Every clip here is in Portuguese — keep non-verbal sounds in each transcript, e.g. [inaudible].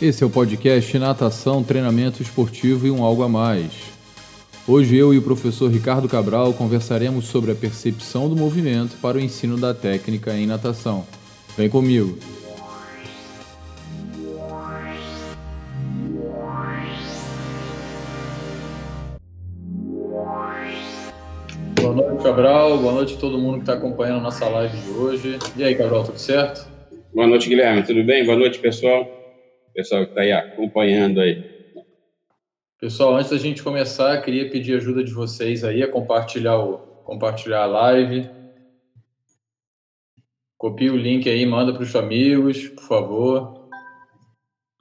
Esse é o podcast Natação, Treinamento Esportivo e um Algo a Mais. Hoje eu e o professor Ricardo Cabral conversaremos sobre a percepção do movimento para o ensino da técnica em natação. Vem comigo! Boa noite, Cabral. Boa noite a todo mundo que está acompanhando a nossa live de hoje. E aí, Cabral, tudo certo? Boa noite, Guilherme. Tudo bem? Boa noite, pessoal pessoal que está aí acompanhando aí. Pessoal, antes da gente começar, queria pedir ajuda de vocês aí a compartilhar, o, compartilhar a live. Copie o link aí, manda para os amigos, por favor,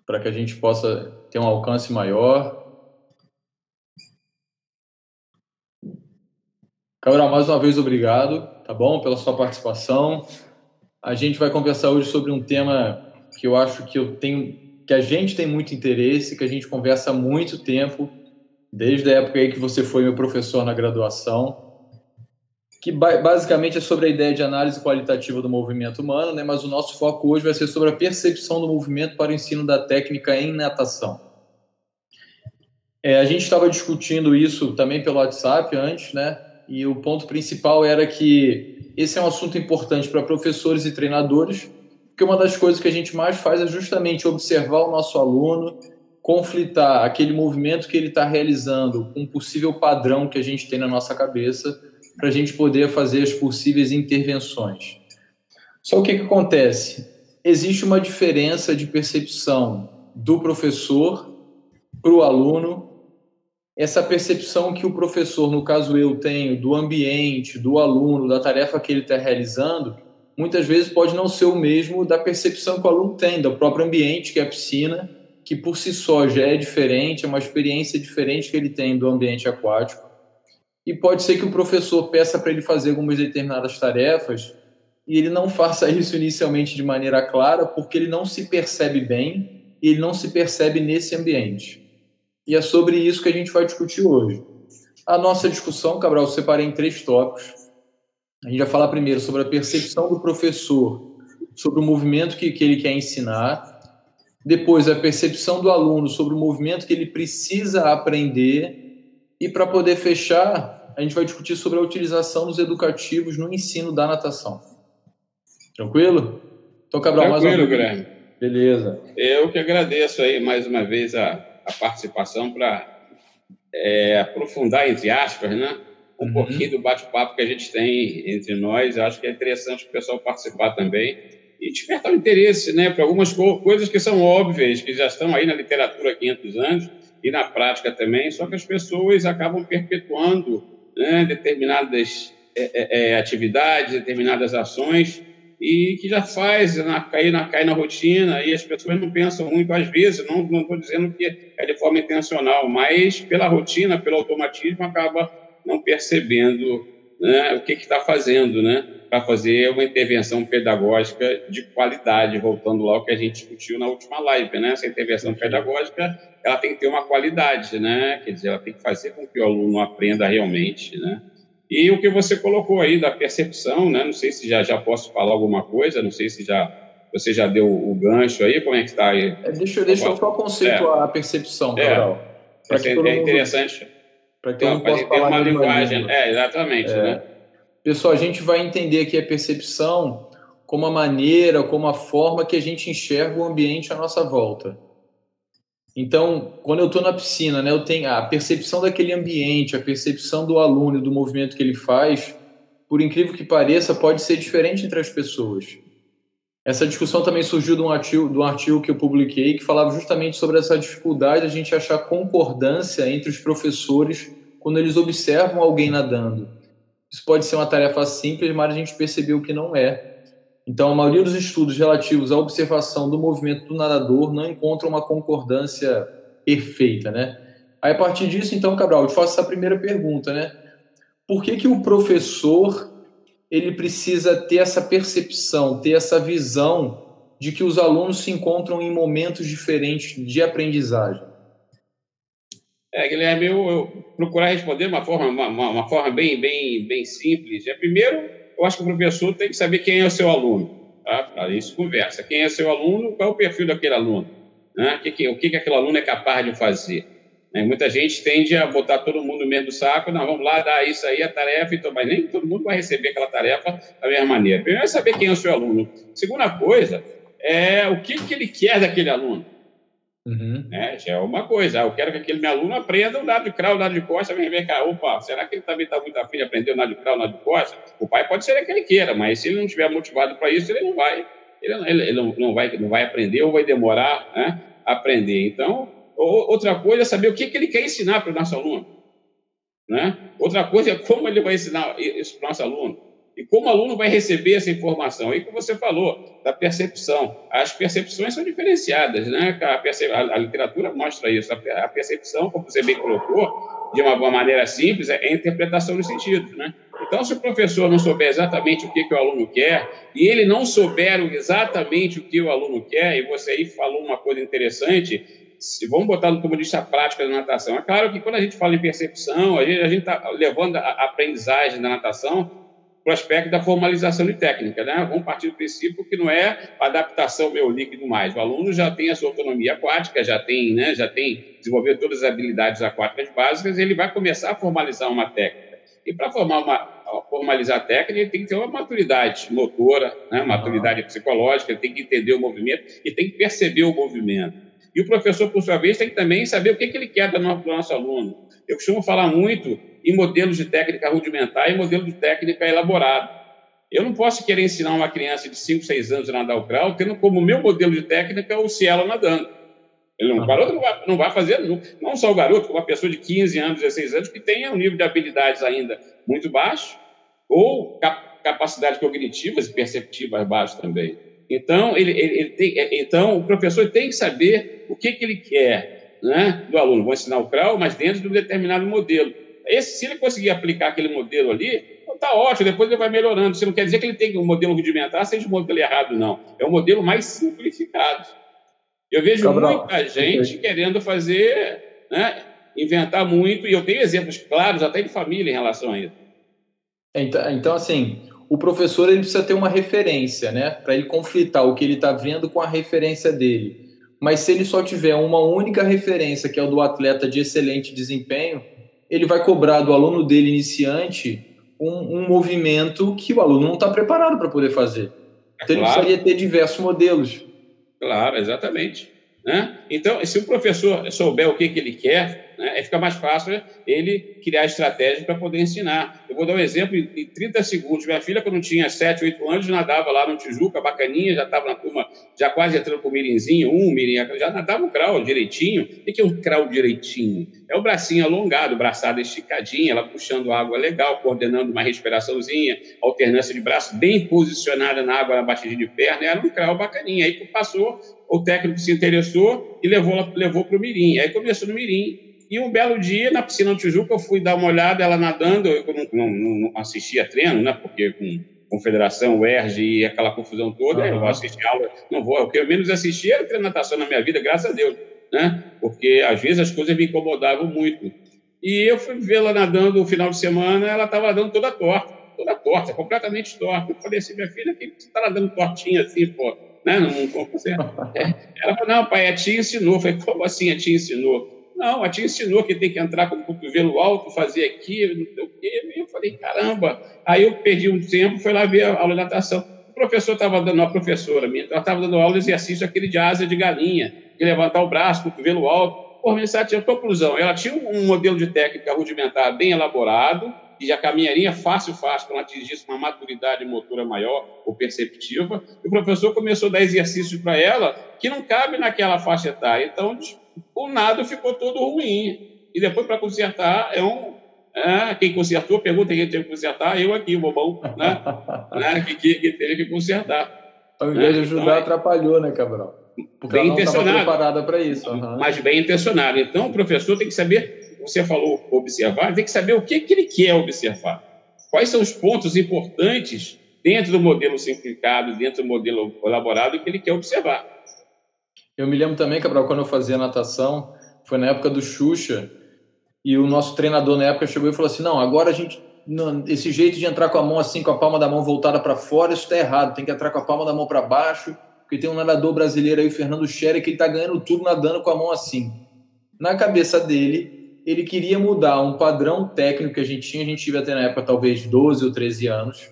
para que a gente possa ter um alcance maior. Cabral, mais uma vez obrigado, tá bom, pela sua participação. A gente vai conversar hoje sobre um tema que eu acho que eu tenho que a gente tem muito interesse, que a gente conversa há muito tempo, desde a época aí que você foi meu professor na graduação, que basicamente é sobre a ideia de análise qualitativa do movimento humano, né? mas o nosso foco hoje vai ser sobre a percepção do movimento para o ensino da técnica em natação. É, a gente estava discutindo isso também pelo WhatsApp antes, né? E o ponto principal era que esse é um assunto importante para professores e treinadores, porque uma das coisas que a gente mais faz é justamente observar o nosso aluno, conflitar aquele movimento que ele está realizando com um possível padrão que a gente tem na nossa cabeça, para a gente poder fazer as possíveis intervenções. Só o que, que acontece? Existe uma diferença de percepção do professor para o aluno. Essa percepção que o professor, no caso eu, tenho do ambiente, do aluno, da tarefa que ele está realizando, muitas vezes pode não ser o mesmo da percepção que o aluno tem, do próprio ambiente, que é a piscina, que por si só já é diferente, é uma experiência diferente que ele tem do ambiente aquático. E pode ser que o professor peça para ele fazer algumas determinadas tarefas e ele não faça [laughs] isso inicialmente de maneira clara, porque ele não se percebe bem e ele não se percebe nesse ambiente. E é sobre isso que a gente vai discutir hoje. A nossa discussão, Cabral, eu separei em três tópicos. A gente vai falar primeiro sobre a percepção do professor sobre o movimento que, que ele quer ensinar, depois a percepção do aluno sobre o movimento que ele precisa aprender, e para poder fechar, a gente vai discutir sobre a utilização dos educativos no ensino da natação. Tranquilo? Então, Cabral, Tranquilo, mais uma Guilherme. Beleza. Eu que agradeço aí mais uma vez a, a participação para é, aprofundar, entre aspas, né? Um uhum. pouquinho do bate-papo que a gente tem entre nós. Eu acho que é interessante o pessoal participar também e despertar o interesse né, para algumas co coisas que são óbvias, que já estão aí na literatura há 500 anos e na prática também, só que as pessoas acabam perpetuando né, determinadas é, é, é atividades, determinadas ações e que já faz na, cair, na, cair na rotina e as pessoas não pensam muito às vezes, não estou dizendo que é de forma intencional, mas pela rotina, pelo automatismo, acaba não percebendo né, o que está fazendo, né, para fazer uma intervenção pedagógica de qualidade, voltando lá ao que a gente discutiu na última live, né? Essa intervenção pedagógica, ela tem que ter uma qualidade, né? Quer dizer, ela tem que fazer com que o aluno aprenda realmente, né? E o que você colocou aí da percepção, né? Não sei se já já posso falar alguma coisa, não sei se já você já deu o gancho aí, como é que está aí? É, deixa, deixa eu só conceituar é. a percepção, Carol. É, é, é interessante. Para que então, eu não possa falar uma linguagem. É, exatamente. É. Né? Pessoal, a gente vai entender aqui a percepção como a maneira, como a forma que a gente enxerga o ambiente à nossa volta. Então, quando eu estou na piscina, né, eu tenho a percepção daquele ambiente, a percepção do aluno do movimento que ele faz, por incrível que pareça, pode ser diferente entre as pessoas. Essa discussão também surgiu de um artigo, de um artigo que eu publiquei que falava justamente sobre essa dificuldade de a gente achar concordância entre os professores quando eles observam alguém nadando. Isso pode ser uma tarefa simples, mas a gente percebeu que não é. Então, a maioria dos estudos relativos à observação do movimento do nadador não encontram uma concordância perfeita, né? Aí, a partir disso, então, Cabral, eu te faço essa primeira pergunta, né? Por que, que o professor ele precisa ter essa percepção, ter essa visão de que os alunos se encontram em momentos diferentes de aprendizagem? É, Guilherme, eu, eu procurar responder de uma forma, uma, uma, forma bem, bem, bem simples. É, primeiro, eu acho que o professor tem que saber quem é o seu aluno. Tá? Isso conversa. Quem é seu aluno, qual é o perfil daquele aluno. Né? O, que, que, o que, que aquele aluno é capaz de fazer? Né? Muita gente tende a botar todo mundo no mesmo saco, não, vamos lá, dar isso aí, a tarefa, então, mas nem todo mundo vai receber aquela tarefa da mesma maneira. Primeiro é saber quem é o seu aluno. Segunda coisa é o que, que ele quer daquele aluno. Uhum. Né? Já é uma coisa. Eu quero que aquele meu aluno aprenda o lado de crau, o lado de costa. Vem ver cá, opa, será que ele também está muito afim de aprender o lado de crau, o lado de costa? O pai pode ser que ele queira, mas se ele não estiver motivado para isso, ele não vai. Ele, ele, ele não, não, vai, não vai aprender ou vai demorar né, a aprender. Então, outra coisa é saber o que, que ele quer ensinar para o nosso aluno. Né? Outra coisa é como ele vai ensinar isso para o nosso aluno. E como o aluno vai receber essa informação? Aí que você falou, da percepção. As percepções são diferenciadas, né? A, a literatura mostra isso. A percepção, como você bem colocou, de uma maneira simples, é a interpretação dos sentidos, né? Então, se o professor não souber exatamente o que, que o aluno quer, e ele não souber exatamente o que o aluno quer, e você aí falou uma coisa interessante, vamos botar como disse a prática da natação. É claro que quando a gente fala em percepção, a gente está levando a aprendizagem da natação para o aspecto da formalização de técnica. Né? Vamos partir do princípio que não é adaptação meu líquido mais. O aluno já tem a sua autonomia aquática, já tem, né, já tem desenvolvido todas as habilidades aquáticas básicas, ele vai começar a formalizar uma técnica. E para formar uma, formalizar a técnica, ele tem que ter uma maturidade motora, né, maturidade psicológica, ele tem que entender o movimento e tem que perceber o movimento. E o professor, por sua vez, tem que também saber o que, que ele quer do nosso aluno. Eu costumo falar muito em modelos de técnica rudimentar e modelo de técnica elaborado. Eu não posso querer ensinar uma criança de 5, 6 anos a nadar o crawl tendo como meu modelo de técnica o cielo nadando. Ele não, o garoto não vai, não vai fazer, não, não só o garoto, uma pessoa de 15 anos, 16 anos, que tenha um nível de habilidades ainda muito baixo, ou cap, capacidades cognitivas e perceptivas baixas também. Então, ele, ele, ele tem, é, então, o professor tem que saber o que, que ele quer né, do aluno. Vou ensinar o crawl, mas dentro de um determinado modelo. Esse, se ele conseguir aplicar aquele modelo ali, está ótimo, depois ele vai melhorando. Isso não quer dizer que ele tem um modelo rudimentar, seja um modelo errado, não. É um modelo mais simplificado. Eu vejo Cabral. muita gente querendo fazer, né, inventar muito, e eu tenho exemplos claros até de família em relação a isso. Então, então assim, o professor ele precisa ter uma referência, né, para ele conflitar o que ele está vendo com a referência dele. Mas se ele só tiver uma única referência, que é o do atleta de excelente desempenho, ele vai cobrar do aluno dele iniciante um, um movimento que o aluno não está preparado para poder fazer. Então ele precisaria ter diversos modelos. Claro, exatamente. Né? Então, se o professor souber o que, que ele quer, né, fica mais fácil ele criar estratégias para poder ensinar. Eu vou dar um exemplo em 30 segundos. Minha filha, quando tinha 7, 8 anos, nadava lá no Tijuca, bacaninha, já estava na turma, já quase entrando com o mirinzinho, um mirim, já nadava o crawl direitinho. O que é um crawl direitinho? É o bracinho alongado, braçada esticadinha, ela puxando água legal, coordenando uma respiraçãozinha, alternância de braço bem posicionada na água, na batidinha de perna, era um crawl bacaninha. Aí passou, o técnico se interessou e levou para o mirim. Aí começou no mirim, e um belo dia, na piscina do Tijuca, eu fui dar uma olhada, ela nadando, eu não, não, não assistia treino, né? Porque com confederação, UERJ e aquela confusão toda, uhum. eu vou assistir aula, não vou. O que eu menos assisti era treino natação na minha vida, graças a Deus, né? Porque às vezes as coisas me incomodavam muito. E eu fui vê-la nadando no final de semana, ela estava nadando toda torta, toda torta, completamente torta. Eu falei assim, minha filha, que você está nadando tortinha assim, pô? Né? Não, não. É. Ela falou, não, pai, a tia ensinou. Eu falei, como assim a tia ensinou? Não, a tia ensinou que tem que entrar com o cotovelo alto, fazer aqui, não sei o quê. E eu falei, caramba. Aí eu perdi um tempo, fui lá ver a aula de natação. O professor estava dando, a professora minha, ela estava dando aula de exercício aquele de asa de galinha, de levantar o braço, cotovelo alto. Por mim, tinha conclusão. Ela tinha um modelo de técnica rudimentar bem elaborado, e já caminharia fácil, fácil, para ela atingisse uma maturidade motora maior ou perceptiva. E o professor começou a dar exercícios para ela que não cabe naquela faixa etária. Então, o nada ficou todo ruim. E depois, para consertar, é um. É, quem consertou, pergunta quem teve que consertar, eu aqui, o bobão, né? [laughs] né? Que, que, que, teve que consertar. Ao invés de né? ajudar, então, atrapalhou, né, Cabral? Porque bem intencionado. preparada para isso. Uhum. Mas bem intencionado. Então, o professor tem que saber, você falou observar, tem que saber o que, que ele quer observar. Quais são os pontos importantes dentro do modelo simplificado, dentro do modelo elaborado que ele quer observar. Eu me lembro também, Cabral, quando eu fazia natação, foi na época do Xuxa, e o nosso treinador na época chegou e falou assim: não, agora a gente. Esse jeito de entrar com a mão assim, com a palma da mão voltada para fora, isso está errado. Tem que entrar com a palma da mão para baixo porque tem um nadador brasileiro aí, o Fernando Scherer, que ele está ganhando tudo nadando com a mão assim. Na cabeça dele, ele queria mudar um padrão técnico que a gente tinha, a gente tive até na época talvez 12 ou 13 anos,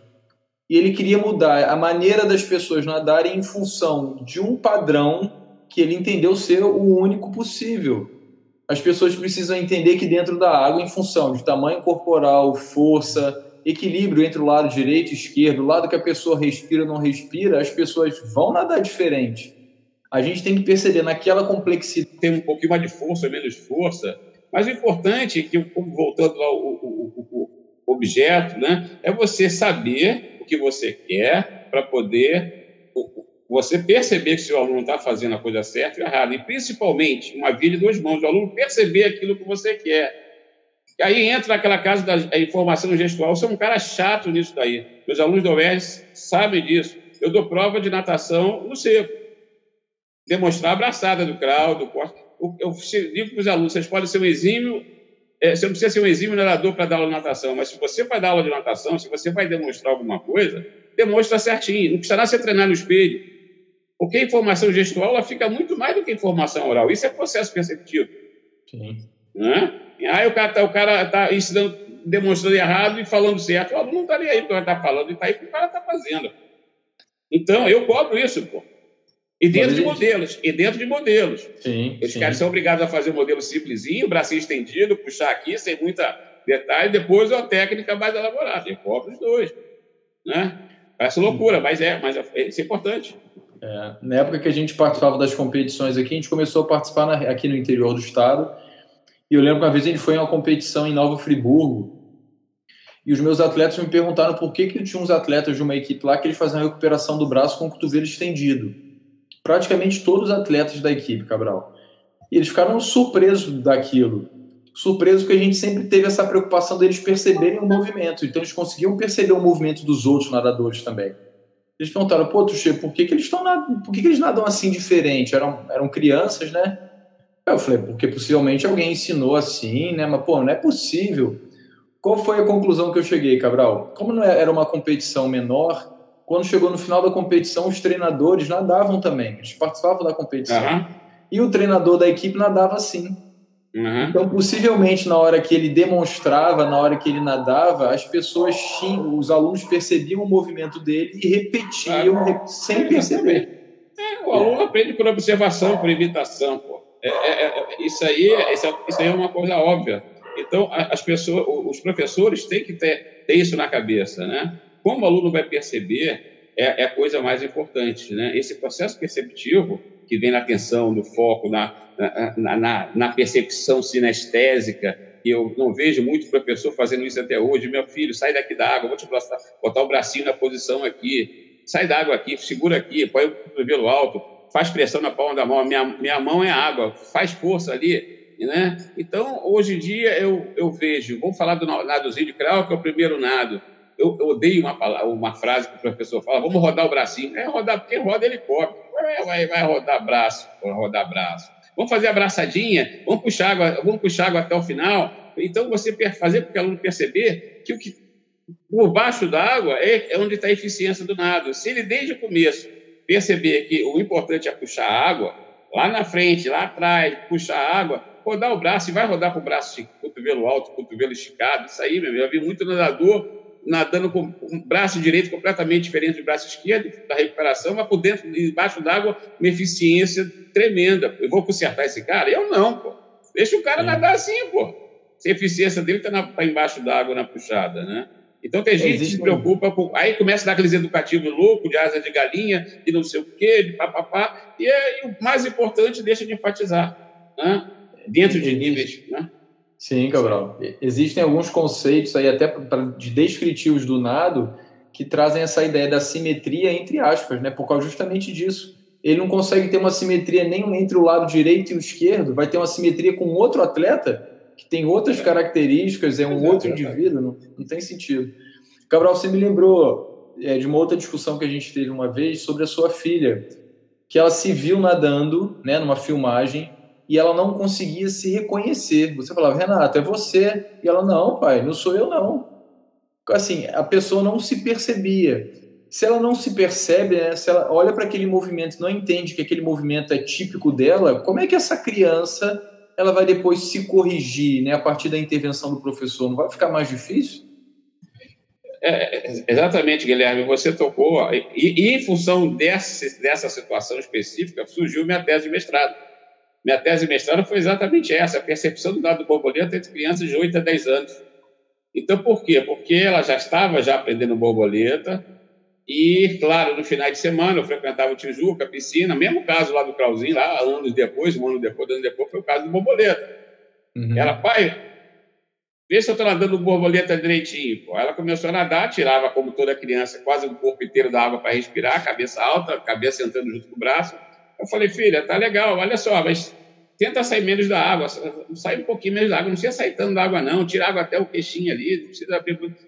e ele queria mudar a maneira das pessoas nadarem em função de um padrão que ele entendeu ser o único possível. As pessoas precisam entender que dentro da água, em função de tamanho corporal, força, equilíbrio entre o lado direito e esquerdo, o lado que a pessoa respira ou não respira, as pessoas vão nadar diferente. A gente tem que perceber naquela complexidade. Tem um pouquinho mais de força, menos força, mas o importante é que, voltando ao, ao, objeto, né, é você saber o que você quer para poder você perceber que seu aluno está fazendo a coisa certa ou errada, e principalmente, uma via de duas mãos, o aluno perceber aquilo que você quer. E aí entra aquela casa da informação gestual. Você é um cara chato nisso daí. Meus alunos da UERJ sabem disso. Eu dou prova de natação no seco. Demonstrar a abraçada do crowd, do corte. Eu digo para os alunos, vocês podem ser um exímio, é, você não precisa ser um exímio nadador para dar aula de natação, mas se você vai dar aula de natação, se você vai demonstrar alguma coisa, demonstra certinho. Não precisará você treinar no espelho. Porque a informação gestual ela fica muito mais do que informação oral. Isso é processo perceptivo. Sim. Né? Aí o cara está o cara tá ensinando, demonstrando errado e falando certo. O aluno não está nem aí porque o cara está falando, ele está aí porque o cara está fazendo. Então, eu cobro isso, pô. E dentro de modelos, e dentro de modelos. Sim, Os sim. caras são obrigados a fazer um modelo simplesinho, bracinho estendido, puxar aqui, sem muita detalhe, depois uma técnica mais elaborada. Eu cobro os dois. Né? Parece loucura, mas é, mas é, isso é importante. É, na época que a gente participava das competições aqui, a gente começou a participar na, aqui no interior do estado. E eu lembro que uma vez a gente foi em uma competição em Nova Friburgo. E os meus atletas me perguntaram por que, que tinha uns atletas de uma equipe lá que eles faziam a recuperação do braço com o cotovelo estendido. Praticamente todos os atletas da equipe, Cabral. E eles ficaram surpresos daquilo. Surpresos porque a gente sempre teve essa preocupação deles perceberem o movimento. Então eles conseguiam perceber o movimento dos outros nadadores também. Eles perguntaram, pô, Tuxê, por que, que eles estão por que, que eles nadam assim diferente? Eram, eram crianças, né? Eu falei, porque possivelmente alguém ensinou assim, né? Mas, pô, não é possível. Qual foi a conclusão que eu cheguei, Cabral? Como não era uma competição menor, quando chegou no final da competição, os treinadores nadavam também. Eles participavam da competição. Uhum. E o treinador da equipe nadava assim. Uhum. Então, possivelmente, na hora que ele demonstrava, na hora que ele nadava, as pessoas tinham, os alunos percebiam o movimento dele e repetiam claro. sem perceber. É, o aluno aprende por observação, por imitação. Pô. É, é, é, isso, aí, isso aí é uma coisa óbvia. Então, as pessoas, os professores têm que ter, ter isso na cabeça, né? Como o aluno vai perceber é, é a coisa mais importante, né? Esse processo perceptivo que vem na atenção, no foco, na, na, na, na percepção sinestésica, e eu não vejo muito professor fazendo isso até hoje. Meu filho, sai daqui da água, vou te botar, botar o bracinho na posição aqui, sai da água aqui, segura aqui, põe o cotovelo alto, faz pressão na palma da mão, minha, minha mão é água, faz força ali, né? Então, hoje em dia, eu, eu vejo, vamos falar do nadozinho de Krau, que é o primeiro nado, eu, eu odeio uma, palavra, uma frase que o professor fala, vamos rodar o bracinho. É rodar, quem roda helicóptero, vai, vai, vai rodar braço, rodar braço. Vamos fazer a abraçadinha, vamos puxar água, vamos puxar água até o final. Então, você fazer com que o aluno perceber que o que por baixo da água é, é onde está a eficiência do nado. Se ele, desde o começo, perceber que o importante é puxar água, lá na frente, lá atrás, puxar água, rodar o braço e vai rodar com o braço cotovelo alto, cotovelo esticado, isso aí, meu, eu vi muito nadador nadando com o braço direito completamente diferente do braço esquerdo, da recuperação, mas por dentro, embaixo d'água, uma eficiência tremenda. Eu vou consertar esse cara? Eu não, pô. Deixa o cara Sim. nadar assim, pô. Se a eficiência dele está tá embaixo d'água na puxada, né? Então tem gente que se preocupa com. Aí começa a dar aqueles educativos loucos, de asa de galinha, de não sei o quê, de papapá. E, é, e o mais importante, deixa de enfatizar. Né? Dentro de níveis. Né? Sim, Cabral. Existem alguns conceitos aí, até de descritivos do nado, que trazem essa ideia da simetria entre aspas, né? Por causa justamente disso. Ele não consegue ter uma simetria nem entre o lado direito e o esquerdo, vai ter uma simetria com outro atleta que tem outras características, é um outro indivíduo, não, não tem sentido. Cabral, você me lembrou é, de uma outra discussão que a gente teve uma vez sobre a sua filha, que ela se viu nadando, né, numa filmagem, e ela não conseguia se reconhecer. Você falava, Renato, é você. E ela, não, pai, não sou eu, não. Assim, a pessoa não se percebia. se ela não se percebe, né, se ela olha para aquele movimento não entende que aquele movimento é típico dela, como é que essa criança ela vai depois se corrigir né, a partir da intervenção do professor? Não vai ficar mais difícil? É, exatamente, Guilherme, você tocou, e, e em função dessa, dessa situação específica, surgiu minha tese de mestrado. Minha tese de mestrado foi exatamente essa, a percepção do dado borboleta entre crianças de 8 a 10 anos. Então, por quê? Porque ela já estava já aprendendo borboleta, e, claro, no final de semana eu frequentava o Tijuca, a piscina, mesmo caso lá do Clauzinho, lá anos depois, um ano depois, anos depois, foi o caso do borboleta. Uhum. Ela, pai, vê se eu estou nadando borboleta direitinho. Pô, ela começou a nadar, tirava, como toda criança, quase o corpo inteiro da água para respirar, cabeça alta, cabeça sentando junto com o braço. Eu falei, filha, tá legal, olha só, mas tenta sair menos da água, sai um pouquinho menos da água, não precisa sair tanto da água, não, tira água até o queixinho ali, não precisa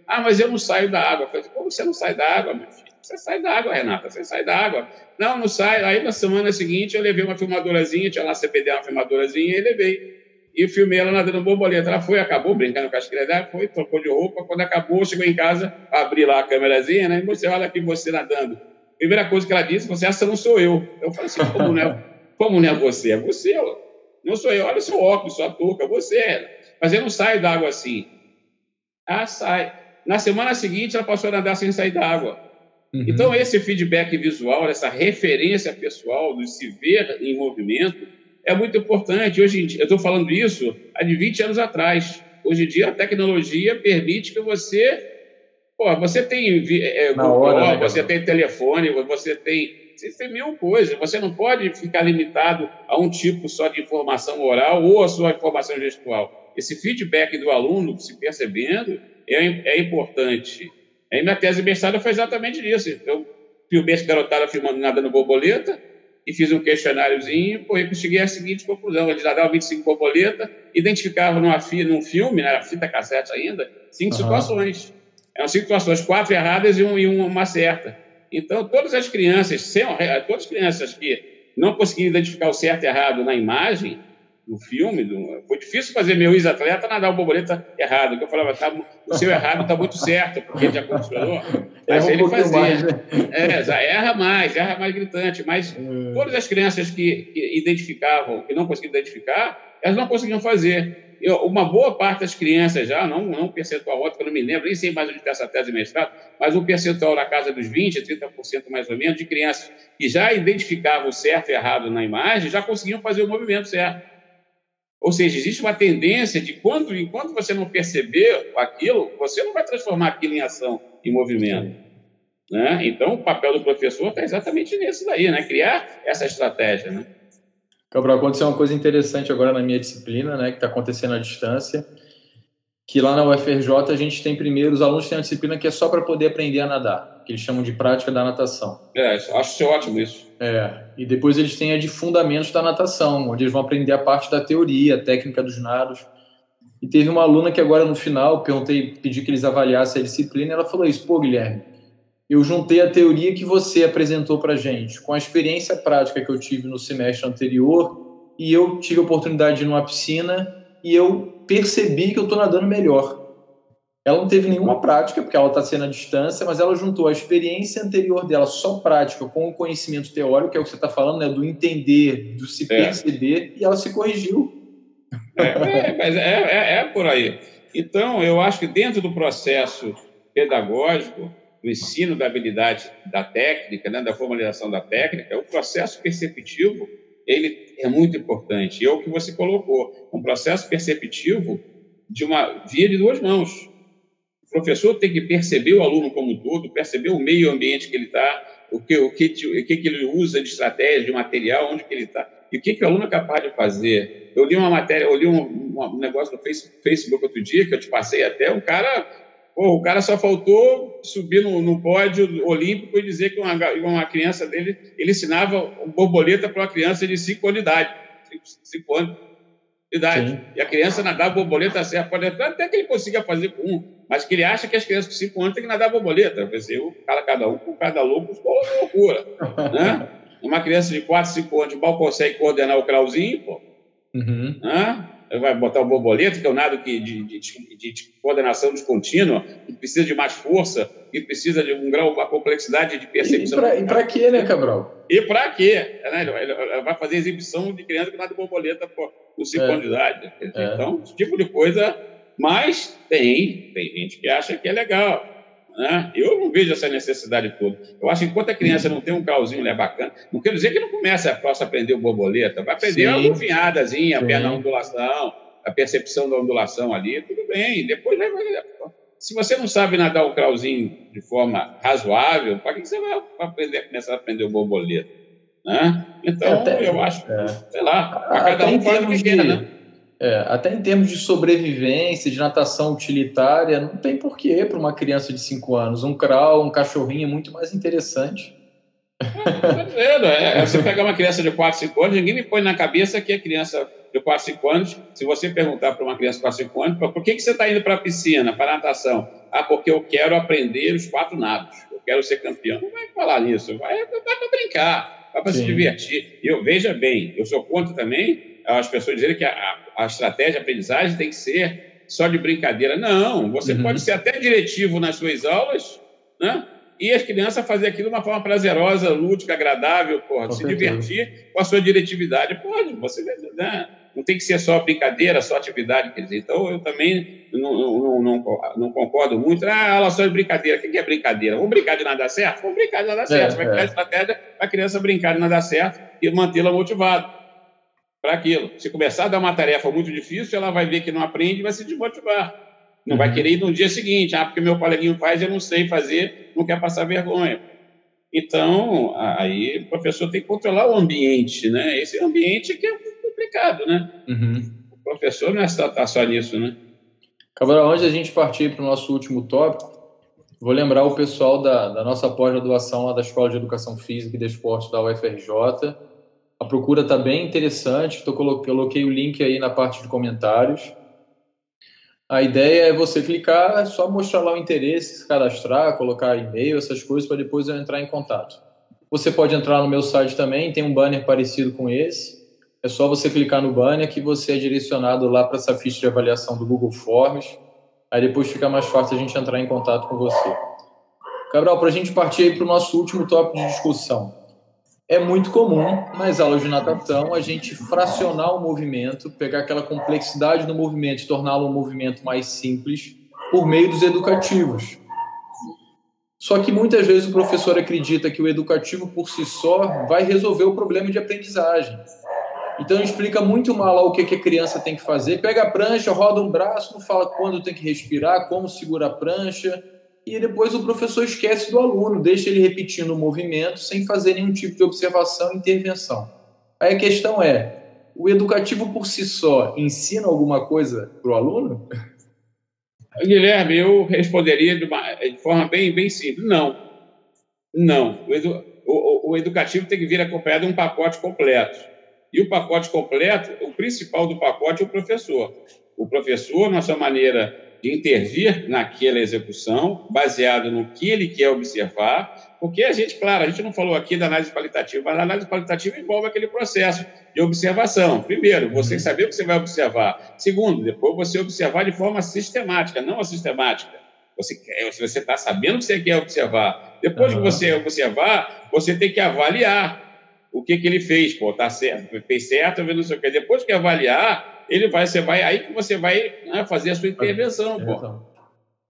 Ah, mas eu não saio da água. Eu falei, como você não sai da água, meu filho? Você sai da água, Renata, você sai da água. Não, não sai. Aí na semana seguinte eu levei uma filmadorazinha, tinha lá CPD, uma filmadorazinha, e levei. E filmei ela nadando borboleta. Ela foi, acabou brincando com as crianças, foi, trocou de roupa. Quando acabou, chegou em casa, abri lá a câmerazinha, né? E você olha aqui você nadando. Primeira coisa que ela disse, você, essa não sou eu. Eu falei assim, como não é, como não é você? É você, não sou eu. Olha o seu óculos, sua touca, você é. Mas eu não saio da água assim. Ah, sai. Na semana seguinte, ela passou a nadar sem sair da água. Uhum. Então, esse feedback visual, essa referência pessoal do se ver em movimento, é muito importante. Hoje em dia, eu estou falando isso há de 20 anos atrás. Hoje em dia, a tecnologia permite que você. Pô, você tem é, Google, hora, né, você tem telefone, você tem, você tem mil coisas. Você não pode ficar limitado a um tipo só de informação oral ou a sua informação gestual. Esse feedback do aluno se percebendo é, é importante. Aí minha tese de mestrado foi exatamente isso. Eu filmei essa garotada filmando nadando borboleta e fiz um questionáriozinho e cheguei à seguinte conclusão. Eles nadavam 25 borboleta, identificavam numa, num filme, na né, fita cassete ainda, cinco uhum. situações. Eram cinco situações, quatro erradas e, um, e uma certa. Então, todas as crianças, todas as crianças que não conseguiam identificar o certo e errado na imagem, no filme, do, foi difícil fazer meu ex-atleta nadar o borboleta errado, eu falava, tá, o seu errado está muito certo, porque ele já condicionou, [laughs] mas ele fazia. Mais, né? É, erra mais, erra mais gritante, mas hum. todas as crianças que, que, identificavam, que não conseguiam identificar, elas não conseguiam fazer. Eu, uma boa parte das crianças já, não, não um percentual alto, que eu não me lembro, nem sei mais onde está essa tese de mestrado, mas um percentual na casa dos 20%, 30% mais ou menos, de crianças que já identificavam certo e errado na imagem, já conseguiam fazer o movimento certo. Ou seja, existe uma tendência de quando, enquanto você não perceber aquilo, você não vai transformar aquilo em ação, em movimento. Né? Então, o papel do professor está exatamente nisso daí, né? criar essa estratégia. Né? Cabral, aconteceu uma coisa interessante agora na minha disciplina, né, que está acontecendo à distância, que lá na UFRJ a gente tem primeiro, os alunos têm uma disciplina que é só para poder aprender a nadar, que eles chamam de prática da natação. É, acho ótimo isso. É, e depois eles têm a de fundamentos da natação, onde eles vão aprender a parte da teoria, a técnica dos nados. E teve uma aluna que agora no final, perguntei, pedi que eles avaliassem a disciplina, e ela falou isso, pô, Guilherme, eu juntei a teoria que você apresentou para gente com a experiência prática que eu tive no semestre anterior e eu tive a oportunidade de ir numa piscina e eu percebi que eu estou nadando melhor. Ela não teve nenhuma prática, porque ela está sendo à distância, mas ela juntou a experiência anterior dela, só prática, com o conhecimento teórico, que é o que você está falando, né, do entender, do se é. perceber, e ela se corrigiu. É, é, mas é, é, é por aí. Então, eu acho que dentro do processo pedagógico, do ensino da habilidade da técnica, né, da formalização da técnica, o processo perceptivo ele é muito importante. E é o que você colocou, um processo perceptivo de uma via de duas mãos. O professor tem que perceber o aluno como um todo, perceber o meio ambiente que ele está, o que, o, que, o que ele usa de estratégia, de material, onde que ele está, e o que, que o aluno é capaz de fazer. Eu li uma matéria, eu li um, um negócio no Facebook outro dia, que eu te passei até, um cara Pô, o cara só faltou subir no, no pódio olímpico e dizer que uma, uma criança dele, ele ensinava borboleta para uma criança de 5 anos de idade. 5 anos de idade. Sim. E a criança nadava borboleta certo. Pode até que ele consiga fazer com um, mas que ele acha que as crianças com 5 anos têm que nadar borboleta. Vai ser o cara, cada um com cada louco, pô, loucura. né? [laughs] Uma criança de 4, 5 anos mal consegue coordenar o crauzinho, pô. Uhum. Né? Vai botar o borboleta, que é um nado que, de, de, de, de coordenação descontínua, que precisa de mais força que precisa de um grau, uma complexidade de percepção. E para quê, né, Cabral? E para quê? Né? Ele vai fazer exibição de criança que nada de borboleta com 5 é. anos de idade. É. Então, esse tipo de coisa. Mas tem, tem gente que acha que é legal. Né? Eu não vejo essa necessidade toda. Eu acho que enquanto a criança não tem um calzinho né, bacana, não quer dizer que não comece a possa aprender o borboleta, vai aprender Sim. uma luvinhadazinha, a perna ondulação, a percepção da ondulação ali, tudo bem. Depois vai, se você não sabe nadar o crauzinho de forma razoável, para que você vai aprender, começar a aprender o borboleta? Né? Então, até, eu acho, é. sei lá, a cada um faz o que quer, né? É, até em termos de sobrevivência, de natação utilitária, não tem porquê para uma criança de 5 anos. Um crawl, um cachorrinho é muito mais interessante. É, é, é, você pegar uma criança de 4, 5 anos, ninguém me põe na cabeça que a criança de 4, 5 anos, se você perguntar para uma criança de 4, 5 anos, por que, que você está indo para a piscina, para a natação? Ah, porque eu quero aprender os quatro nados, eu quero ser campeão. Não vai falar nisso, vai, vai para brincar, vai para se divertir. E eu veja bem, eu sou contra também as pessoas dizerem que a, a estratégia de aprendizagem tem que ser só de brincadeira. Não, você uhum. pode ser até diretivo nas suas aulas, né? E as crianças fazer aquilo de uma forma prazerosa, lúdica, agradável, porra, se certeza. divertir com a sua diretividade. Pode, você né? não tem que ser só brincadeira, só atividade. Quer dizer, então eu também não, não, não, não concordo muito. Ah, aula só de brincadeira. O que é brincadeira? Vamos brincar de nada certo? Vamos brincar de nada certo. É, Vai criar é. estratégia para a criança brincar de nada certo e mantê-la motivada para aquilo. Se começar a dar uma tarefa muito difícil, ela vai ver que não aprende e vai se desmotivar. Não uhum. vai querer ir no dia seguinte, ah, porque meu coleguinho faz, eu não sei fazer, não quer passar vergonha. Então, aí o professor tem que controlar o ambiente, né? Esse ambiente que é complicado, né? Uhum. O professor não é só, tá só nisso, né? Cabral, antes a gente partir para o nosso último tópico, vou lembrar o pessoal da, da nossa pós-graduação lá da Escola de Educação Física e Desporto da UFRJ, a procura está bem interessante, tô, coloquei o link aí na parte de comentários. A ideia é você clicar, é só mostrar lá o interesse, se cadastrar, colocar e-mail, essas coisas, para depois eu entrar em contato. Você pode entrar no meu site também, tem um banner parecido com esse. É só você clicar no banner que você é direcionado lá para essa ficha de avaliação do Google Forms. Aí depois fica mais fácil a gente entrar em contato com você. Cabral, para a gente partir para o nosso último tópico de discussão. É muito comum nas aulas de natação a gente fracionar o movimento, pegar aquela complexidade do movimento e torná-lo um movimento mais simples por meio dos educativos. Só que muitas vezes o professor acredita que o educativo por si só vai resolver o problema de aprendizagem. Então explica muito mal o que a criança tem que fazer. Pega a prancha, roda um braço, não fala quando tem que respirar, como segura a prancha, e depois o professor esquece do aluno, deixa ele repetindo o movimento sem fazer nenhum tipo de observação e intervenção. Aí a questão é: o educativo por si só ensina alguma coisa para o aluno? Guilherme, eu responderia de, uma, de, forma bem, bem simples: não. Não. O, edu, o, o educativo tem que vir acompanhado de um pacote completo. E o pacote completo, o principal do pacote é o professor. O professor, na sua maneira de intervir naquela execução, baseado no que ele quer observar, porque a gente, claro, a gente não falou aqui da análise qualitativa, mas a análise qualitativa envolve aquele processo de observação. Primeiro, você uhum. saber o que você vai observar. Segundo, depois você observar de forma sistemática, não assistemática. Você você está sabendo o que você quer observar. Depois uhum. que você observar, você tem que avaliar o que, que ele fez. Pô, tá certo, fez certo, não sei o quê. Depois que avaliar, ele vai, você vai, aí que você vai né, fazer a sua intervenção, pô,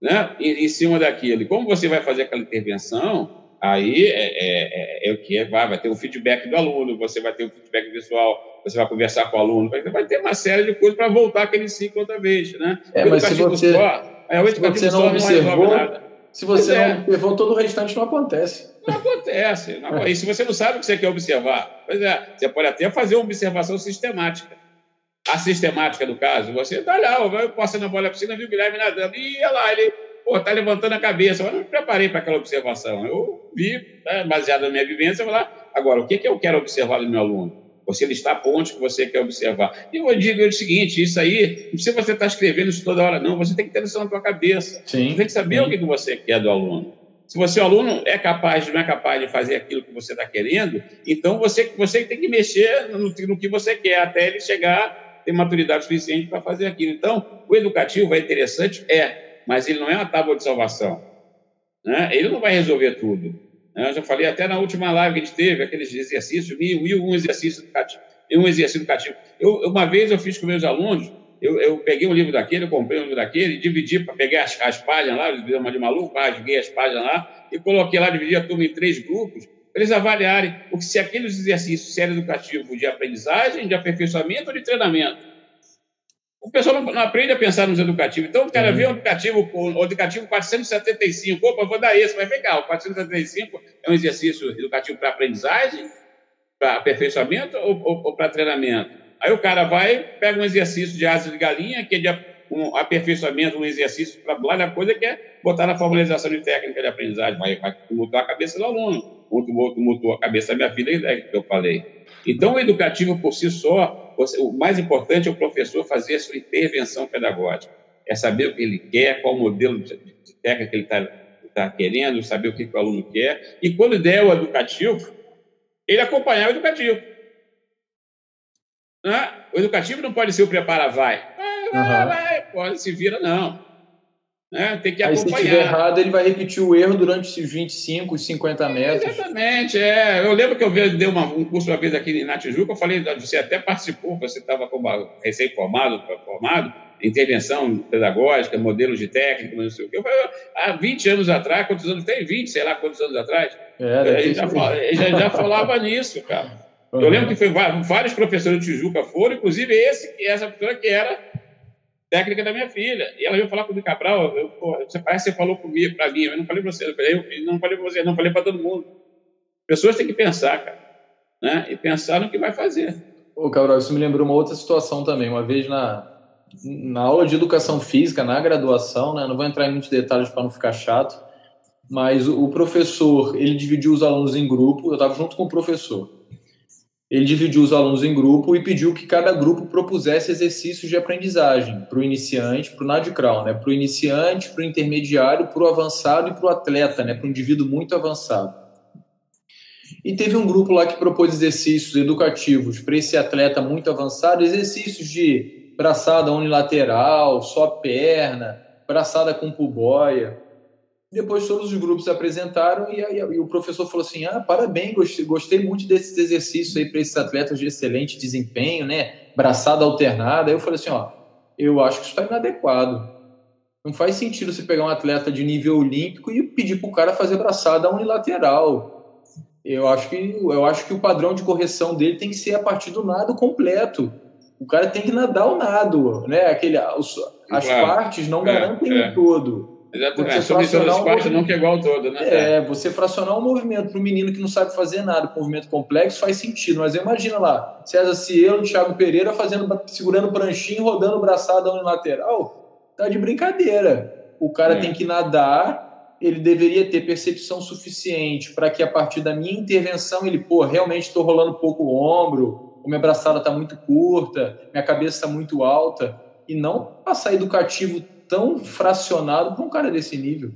né, em, em, cima daquilo. E como você vai fazer aquela intervenção, aí é, é, é, é o que vai, vai ter o feedback do aluno, você vai ter o feedback visual, você vai conversar com o aluno, vai, vai ter uma série de coisas para voltar aquele ciclo outra vez, né? É, mas se você, só, é, se você não observou, não se você não é. observou, todo o restante não acontece. Não acontece. Não, e se você não sabe o que você quer observar, pois é, você pode até fazer uma observação sistemática a sistemática do caso. Você está lá, eu posso na bola da piscina, viu o Guilherme nadando, e olha lá, ele está levantando a cabeça. Eu não me preparei para aquela observação. Eu vi, né, baseado na minha vivência, eu vou lá. Agora, o que, que eu quero observar do meu aluno? Você listar pontos que você quer observar. E eu digo o seguinte: isso aí, não precisa você estar tá escrevendo isso toda hora, não. Você tem que ter isso na tua cabeça. Sim, você tem que saber sim. o que, que você quer do aluno. Se você, o aluno, é capaz, não é capaz de fazer aquilo que você está querendo, então você, você tem que mexer no, no que você quer até ele chegar ter maturidade suficiente para fazer aquilo. Então, o educativo é interessante? É, mas ele não é uma tábua de salvação. Né? Ele não vai resolver tudo. Né? Eu já falei até na última live que a gente teve, aqueles exercícios, mil e um exercícios educativos. Um exercício educativo. Eu, uma vez eu fiz com meus alunos, eu, eu, peguei um livro daquele, eu comprei um livro daquele, dividi para pegar as, as páginas lá, deu uma de maluco, rasguei as páginas lá e coloquei lá, dividi a turma em três grupos, eles avaliarem o que, se aqueles exercícios se era educativo de aprendizagem, de aperfeiçoamento ou de treinamento. O pessoal não, aprende a pensar nos educativos. Então, o cara vê o educativo, o educativo 475, opa, vou dar esse, mas vem cá, o 475 é um exercício educativo para aprendizagem, para aperfeiçoamento ou, ou, ou para treinamento? Aí o cara vai, pega um exercício de asa de galinha, que é de um aperfeiçoamento, um exercício para lá da coisa que é botar na formalização de técnica de aprendizagem, vai, vai a cabeça do aluno, outro, mudou a cabeça da minha filha, é que eu falei. Então, o educativo por si só, o mais importante é o professor fazer a sua intervenção pedagógica, é saber o que ele quer, qual modelo de técnica que ele está tá querendo, saber o que, que o aluno quer, e quando der o educativo, ele acompanhar o educativo. Né? O educativo não pode ser o prepara-vai. Vai, vai, uhum. vai, pode, se vira, não. Né? Tem que Aí, acompanhar. se estiver errado, ele vai repetir o erro durante os 25, 50 metros. Exatamente, é. Eu lembro que eu dei uma, um curso uma vez aqui na Tijuca, eu falei, você até participou, você estava recém-formado, formado, intervenção pedagógica, modelos de técnica, não sei o quê. Eu falei, há 20 anos atrás, quantos anos tem? 20, sei lá quantos anos atrás. É, ele, já, já, já [laughs] falava nisso, cara. Uhum. Eu lembro que foi, vários professores de Tijuca foram, inclusive esse, essa professora que era técnica da minha filha. E ela veio falar comigo, Cabral, eu, pô, você parece que você falou comigo, para mim, eu não falei para você, eu, falei, eu não falei para você, não falei para todo mundo. Pessoas têm que pensar, cara, né? E pensar no que vai fazer. Ô, Cabral, isso me lembrou uma outra situação também. Uma vez na, na aula de educação física, na graduação, né? Não vou entrar em muitos detalhes para não ficar chato, mas o, o professor, ele dividiu os alunos em grupo, eu estava junto com o professor ele dividiu os alunos em grupo e pediu que cada grupo propusesse exercícios de aprendizagem para o iniciante, para o Nadcrawl, né? para o iniciante, para o intermediário, para o avançado e para o atleta, né? para o indivíduo muito avançado. E teve um grupo lá que propôs exercícios educativos para esse atleta muito avançado, exercícios de braçada unilateral, só perna, braçada com puboia. Depois todos os grupos apresentaram e, e, e, o professor falou assim: Ah, parabéns, gostei, gostei muito desses exercícios aí para esses atletas de excelente desempenho, né? Braçada alternada. Aí eu falei assim: Ó, eu acho que isso está inadequado. Não faz sentido você pegar um atleta de nível olímpico e pedir para o cara fazer braçada unilateral. Eu acho, que, eu acho que o padrão de correção dele tem que ser a partir do nado completo. O cara tem que nadar o nado, né? Aquele, os, as claro. partes não é, garantem é. o todo. Exatamente. Todas as partes, não que é igual ao todo, né? É, você fracionar um movimento para um menino que não sabe fazer nada, com um movimento complexo, faz sentido. Mas imagina lá, César Cielo, Thiago Pereira fazendo, segurando pranchinho, rodando braçada unilateral. Tá de brincadeira. O cara é. tem que nadar, ele deveria ter percepção suficiente para que a partir da minha intervenção ele, pô, realmente estou rolando pouco o ombro, minha braçada está muito curta, minha cabeça está muito alta, e não passar educativo tão fracionado para um cara desse nível.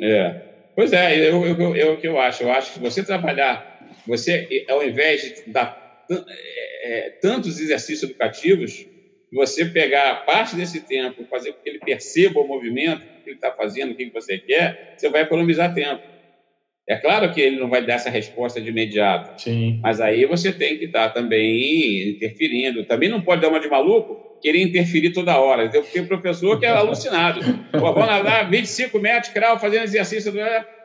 É. Pois é, eu, eu, eu, o que eu acho. Eu acho que você trabalhar, você, ao invés de dar é, é, tantos exercícios educativos, você pegar parte desse tempo, fazer com que ele perceba o movimento que ele está fazendo, o que você quer, você vai economizar tempo. É claro que ele não vai dar essa resposta de imediato, Sim. mas aí você tem que estar também interferindo. Também não pode dar uma de maluco, querer interferir toda hora. Tem um professor que é alucinado. Pô, vamos nadar 25 metros, crawl, fazendo exercício.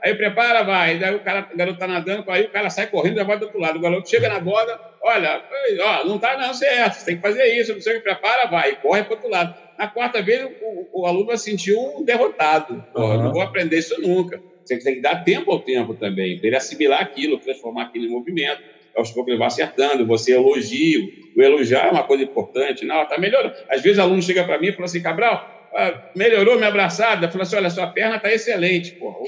Aí prepara, vai. Daí o, cara, o garoto está nadando, aí o cara sai correndo e vai do outro lado. O garoto chega na borda, olha, ó, não está não certo, você tem que fazer isso, não sei o que, prepara, vai, corre para o outro lado. Na quarta vez, o, o aluno vai sentir um derrotado. Pô, uhum. Não vou aprender isso nunca. Você tem que dar tempo ao tempo também, para ele assimilar aquilo, transformar aquilo em movimento aos poucos ele vai acertando, você elogia, o elogiar é uma coisa importante, não, está melhorando. Às vezes o aluno chega para mim e fala assim, Cabral, ah, melhorou minha abraçada? Fala assim, olha, sua perna está excelente, porra.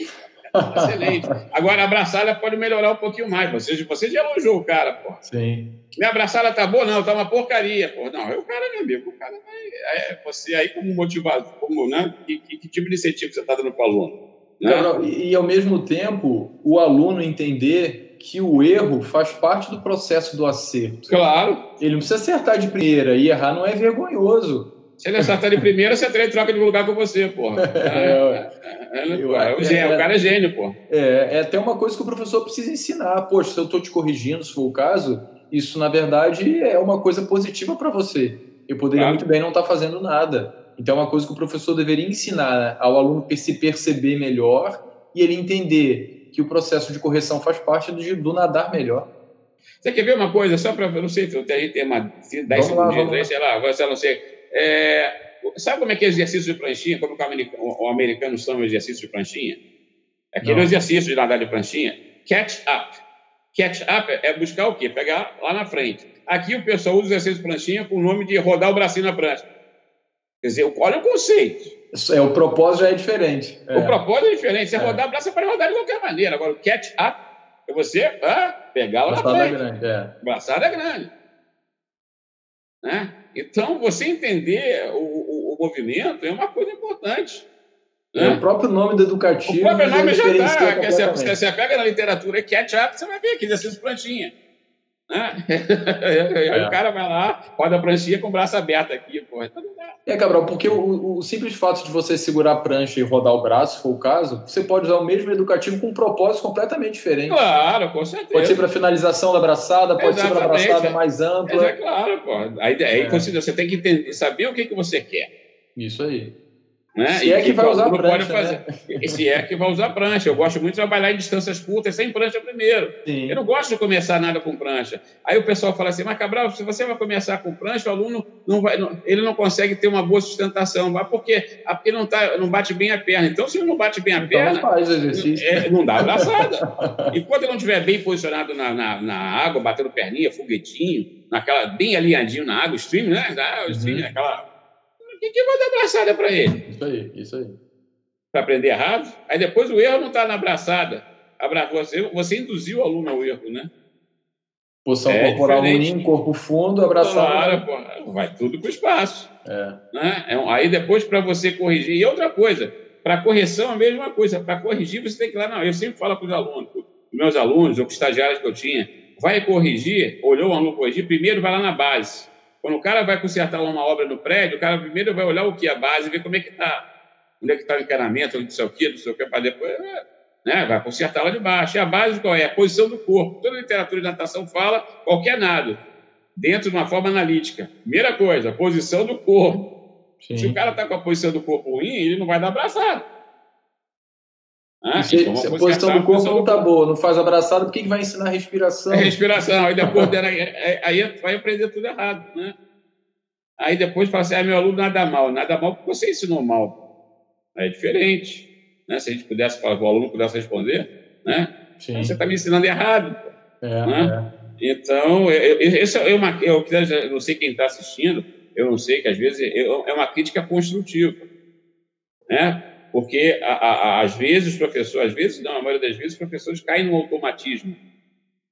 Tá excelente. Agora a abraçada pode melhorar um pouquinho mais. Você, você já elogiou o cara, pô. Sim. Minha abraçada tá boa, não, tá uma porcaria, pô. Não, o cara, meu amigo, o cara vai. É, você aí como motivado, como, né? Que, que, que tipo de incentivo você está dando para o aluno? Né? e, e ao mesmo tempo, o aluno entender que o erro faz parte do processo do acerto. Claro. Ele não precisa acertar de primeira e errar não é vergonhoso. Se ele acertar de primeira, você ele troca de lugar com você, porra. [laughs] É, é, é, é, o cara é gênio, pô. É, é até uma coisa que o professor precisa ensinar. Poxa, se eu estou te corrigindo, se for o caso, isso na verdade é uma coisa positiva para você. Eu poderia claro. muito bem não estar tá fazendo nada. Então é uma coisa que o professor deveria ensinar né? ao aluno se perceber melhor e ele entender que o processo de correção faz parte do, do nadar melhor. Você quer ver uma coisa, só para, não sei, a gente tem uma 10 segundos, sei lá, você não sei é, sabe como é que é exercício de pranchinha? Como o americano, o americano chama exercício de pranchinha? Aquele Não. exercício de nadar de pranchinha, catch up. Catch up é buscar o quê? Pegar lá na frente. Aqui o pessoal usa o exercício de pranchinha com o nome de rodar o bracinho na prancha. Quer dizer, olha o conceito. É, o propósito já é diferente. É. O propósito é diferente. Você é. rodar o braço, você pode rodar de qualquer maneira. Agora, o catch up é você ah, pegar lá Braçada na frente. Grande, é. Braçada é grande. Né? Então, você entender o, o, o movimento é uma coisa importante. Né? É o próprio nome do educativo. O próprio nome já está. Você, você pega na literatura catch-up, você vai ver aqui, exercício plantinha. Né? [laughs] Aí é. o cara vai lá, roda a pranchinha com o braço aberto aqui, pô. Então é, Cabral, porque o, o, simples fato de você segurar a prancha e rodar o braço, se for o caso, você pode usar o mesmo educativo com um propósito completamente diferente. Claro, com certeza. Pode ser para finalização da braçada, pode Exatamente. ser para abraçada mais ampla. É, claro, pô. Aí, aí é. você tem que entender, saber o que, que você quer. Isso aí. Né? Se é que vai usar prancha. Fazer. Né? Se é que vai usar prancha. Eu gosto muito de trabalhar em distâncias curtas, sem prancha primeiro. Sim. Eu não gosto de começar nada com prancha. Aí o pessoal fala assim, mas Cabral, se você vai começar com prancha, o aluno não vai, não, ele não consegue ter uma boa sustentação. Mas por quê? Ah, porque não, tá, não bate bem a perna. Então, se ele não bate bem a então, perna, faz exercício. É, não dá abraçada. Enquanto ele não estiver bem posicionado na, na, na, água, batendo perninha, foguetinho, naquela, bem alinhadinho na água, stream, né? Stream, uhum. aquela quem que vai dar abraçada para ele? Isso aí, isso aí. Para aprender errado? Aí depois o erro não está na abraçada. Você, você induziu o aluno ao erro, né? Posição é corporal ruim, corpo fundo, abraçado. Claro, pô, vai tudo para o espaço. É. Né? É aí depois para você corrigir. E outra coisa, para correção a mesma coisa. Para corrigir você tem que ir lá. Não, eu sempre falo para os alunos, meus alunos ou com estagiários que eu tinha, vai corrigir, olhou o aluno corrigir, primeiro vai lá na base. Quando o cara vai consertar uma obra no prédio, o cara primeiro vai olhar o que? A base, ver como é que está. Onde é que está o encanamento, não sei o que, não sei o que, para depois. Né, vai consertar lá de baixo. E a base qual é? A posição do corpo. Toda a literatura de natação fala qualquer nado, dentro de uma forma analítica. Primeira coisa, a posição do corpo. Sim. Se o cara está com a posição do corpo ruim, ele não vai dar abraçada. Ah, se, então se a posição do corpo não está boa, não faz abraçado, por que, que vai ensinar a respiração? É respiração, aí depois dela, aí vai aprender tudo errado, né? Aí depois fala assim, ah, meu aluno nada mal, nada mal porque você ensinou mal. É diferente, né? Se a gente pudesse falar, o aluno pudesse responder, né? Sim. Você está me ensinando errado. É, né? é. Então, isso é uma, eu, eu não sei quem está assistindo, eu não sei que às vezes é uma crítica construtiva, né? Porque a, a, às vezes os professores, às vezes não, a maioria das vezes os professores caem no automatismo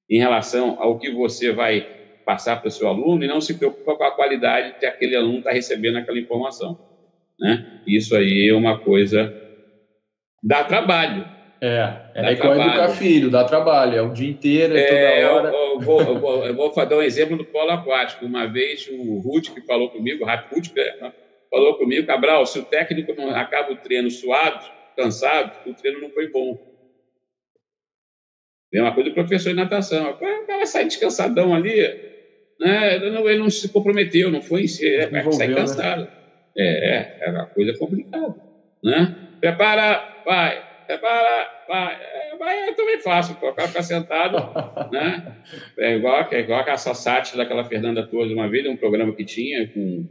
em relação ao que você vai passar para o seu aluno e não se preocupa com a qualidade que aquele aluno está recebendo aquela informação. Né? Isso aí é uma coisa dá trabalho. É, é igual educar filho, dá trabalho, é o dia inteiro, é toda é, hora. Eu, eu, vou, eu, vou, eu vou dar um exemplo do polo aquático. Uma vez o Ruth que falou comigo, o Ruth, falou comigo, Cabral, se o técnico não acaba o treino suado, cansado, o treino não foi bom. É uma coisa do professor de natação. O cara sai descansadão ali, né? ele, não, ele não se comprometeu, não foi em si, é, é sai né? cansado. Né? É, é, é uma coisa complicada. Né? Prepara, vai, prepara, vai. É, vai, eu também faço, o cara ficar sentado, [laughs] né? É igual, é igual aquela sátira daquela Fernanda Torres uma vez, um programa que tinha com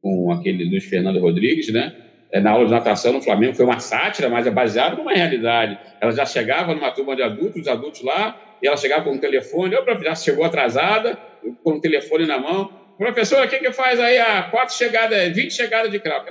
com aquele Luiz Fernando Rodrigues, né? É, na aula de natação no Flamengo foi uma sátira, mas é baseado numa realidade. Ela já chegava numa turma de adultos, os adultos lá, e ela chegava com um telefone, eu, já chegou atrasada, com o um telefone na mão. Professor, o que que faz aí a quatro chegadas, 20 chegadas de crawl?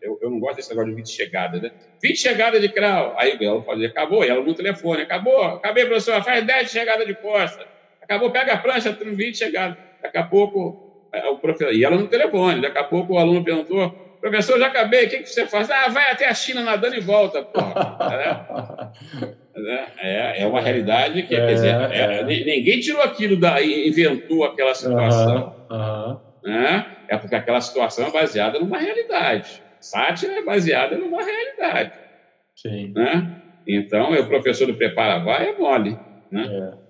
Eu, eu não gosto desse negócio de 20 chegadas, né? 20 chegadas de crawl. Aí ela fazia, acabou, e ela no telefone, acabou, acabei, professor, faz 10 chegadas de costa. Acabou, pega a prancha, 20 chegadas. Daqui a pouco o professor, e ela no telefone. Daqui a pouco o aluno perguntou: professor, já acabei, o que, que você faz? Ah, vai até a China nadando e volta. [laughs] É, é, é uma realidade que, é, quer dizer, é, é. ninguém tirou aquilo daí, inventou aquela situação. né? é porque aquela situação é baseada numa realidade. Sátira é baseada numa realidade. Sim. Né? Então, o professor do Prepara Vai é mole. Né? É.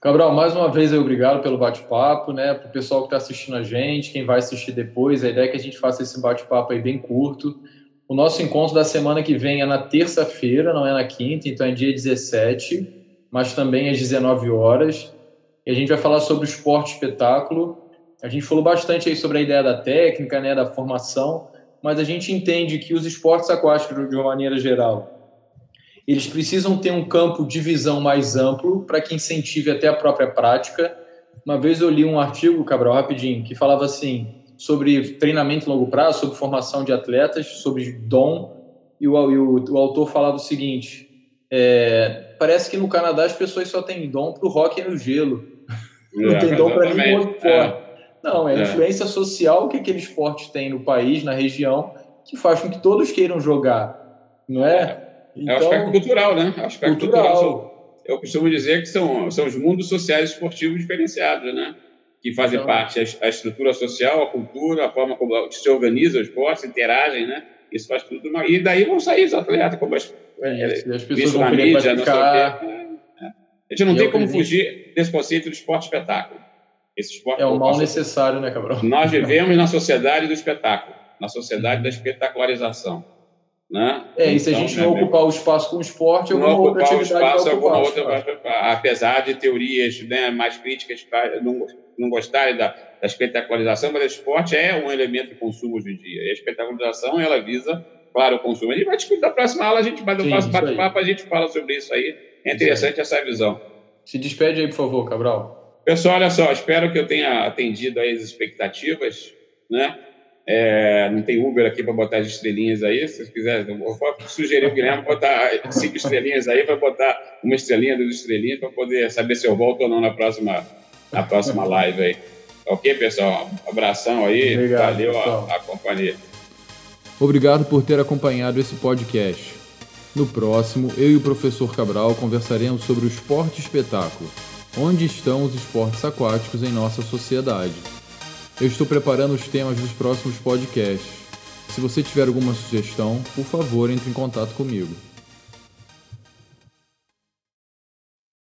Cabral, mais uma vez, obrigado pelo bate-papo, né? Para o pessoal que está assistindo a gente, quem vai assistir depois, a ideia é que a gente faça esse bate-papo aí bem curto. O nosso encontro da semana que vem é na terça-feira, não é na quinta, então é dia 17, mas também às 19 horas. E a gente vai falar sobre o esporte espetáculo. A gente falou bastante aí sobre a ideia da técnica, né, da formação, mas a gente entende que os esportes aquáticos, de uma maneira geral, eles precisam ter um campo de visão mais amplo para que incentive até a própria prática. Uma vez eu li um artigo, Cabral, rapidinho, que falava assim sobre treinamento a longo prazo, sobre formação de atletas, sobre dom, e o, e o, o autor falava o seguinte: é, parece que no Canadá as pessoas só têm dom para o rock e no gelo, não é, tem dom para nenhum outro esporte. É. Não, é a é. influência social que aquele esporte tem no país, na região, que faz com que todos queiram jogar, não é? Então, é o aspecto cultural, né? É o aspecto cultural. cultural. Eu costumo dizer que são, são os mundos sociais e esportivos diferenciados, né? Que fazem então, parte a, a, estrutura social, a cultura, a forma como se organiza os esportes, interagem, né? Isso faz tudo. Uma... E daí vão sair os atletas, como as, é, as pessoas vão na mídia, não sei o quê. É, é. A gente não tem como fugir desse conceito do esporte espetáculo. Esse esporte é o mal necessário, né, Cabral? Nós [laughs] vivemos na sociedade do espetáculo, na sociedade da espetacularização. Né? É, e se então, a gente não né, ocupar o espaço com o esporte, alguma não outra atividade o espaço, alguma outra, apesar de teorias né, mais críticas não, não gostarem da, da espetacularização, mas o esporte é um elemento de consumo hoje em dia. E a espetacularização, ela visa, claro, o consumo. A gente vai discutir na próxima aula, a gente vai no próximo bate-papo, a gente fala sobre isso aí. É interessante essa visão. Se despede aí, por favor, Cabral. Pessoal, olha só, espero que eu tenha atendido aí as expectativas, né? É, não tem Uber aqui para botar as estrelinhas aí. Se você quiser, eu vou sugerir o Guilherme botar cinco estrelinhas aí, para botar uma estrelinha, duas estrelinhas, para poder saber se eu volto ou não na próxima, na próxima live aí. Ok, pessoal? Um abração aí. Obrigado, Valeu a, a companhia. Obrigado por ter acompanhado esse podcast. No próximo, eu e o professor Cabral conversaremos sobre o esporte espetáculo. Onde estão os esportes aquáticos em nossa sociedade? Eu estou preparando os temas dos próximos podcasts. Se você tiver alguma sugestão, por favor, entre em contato comigo.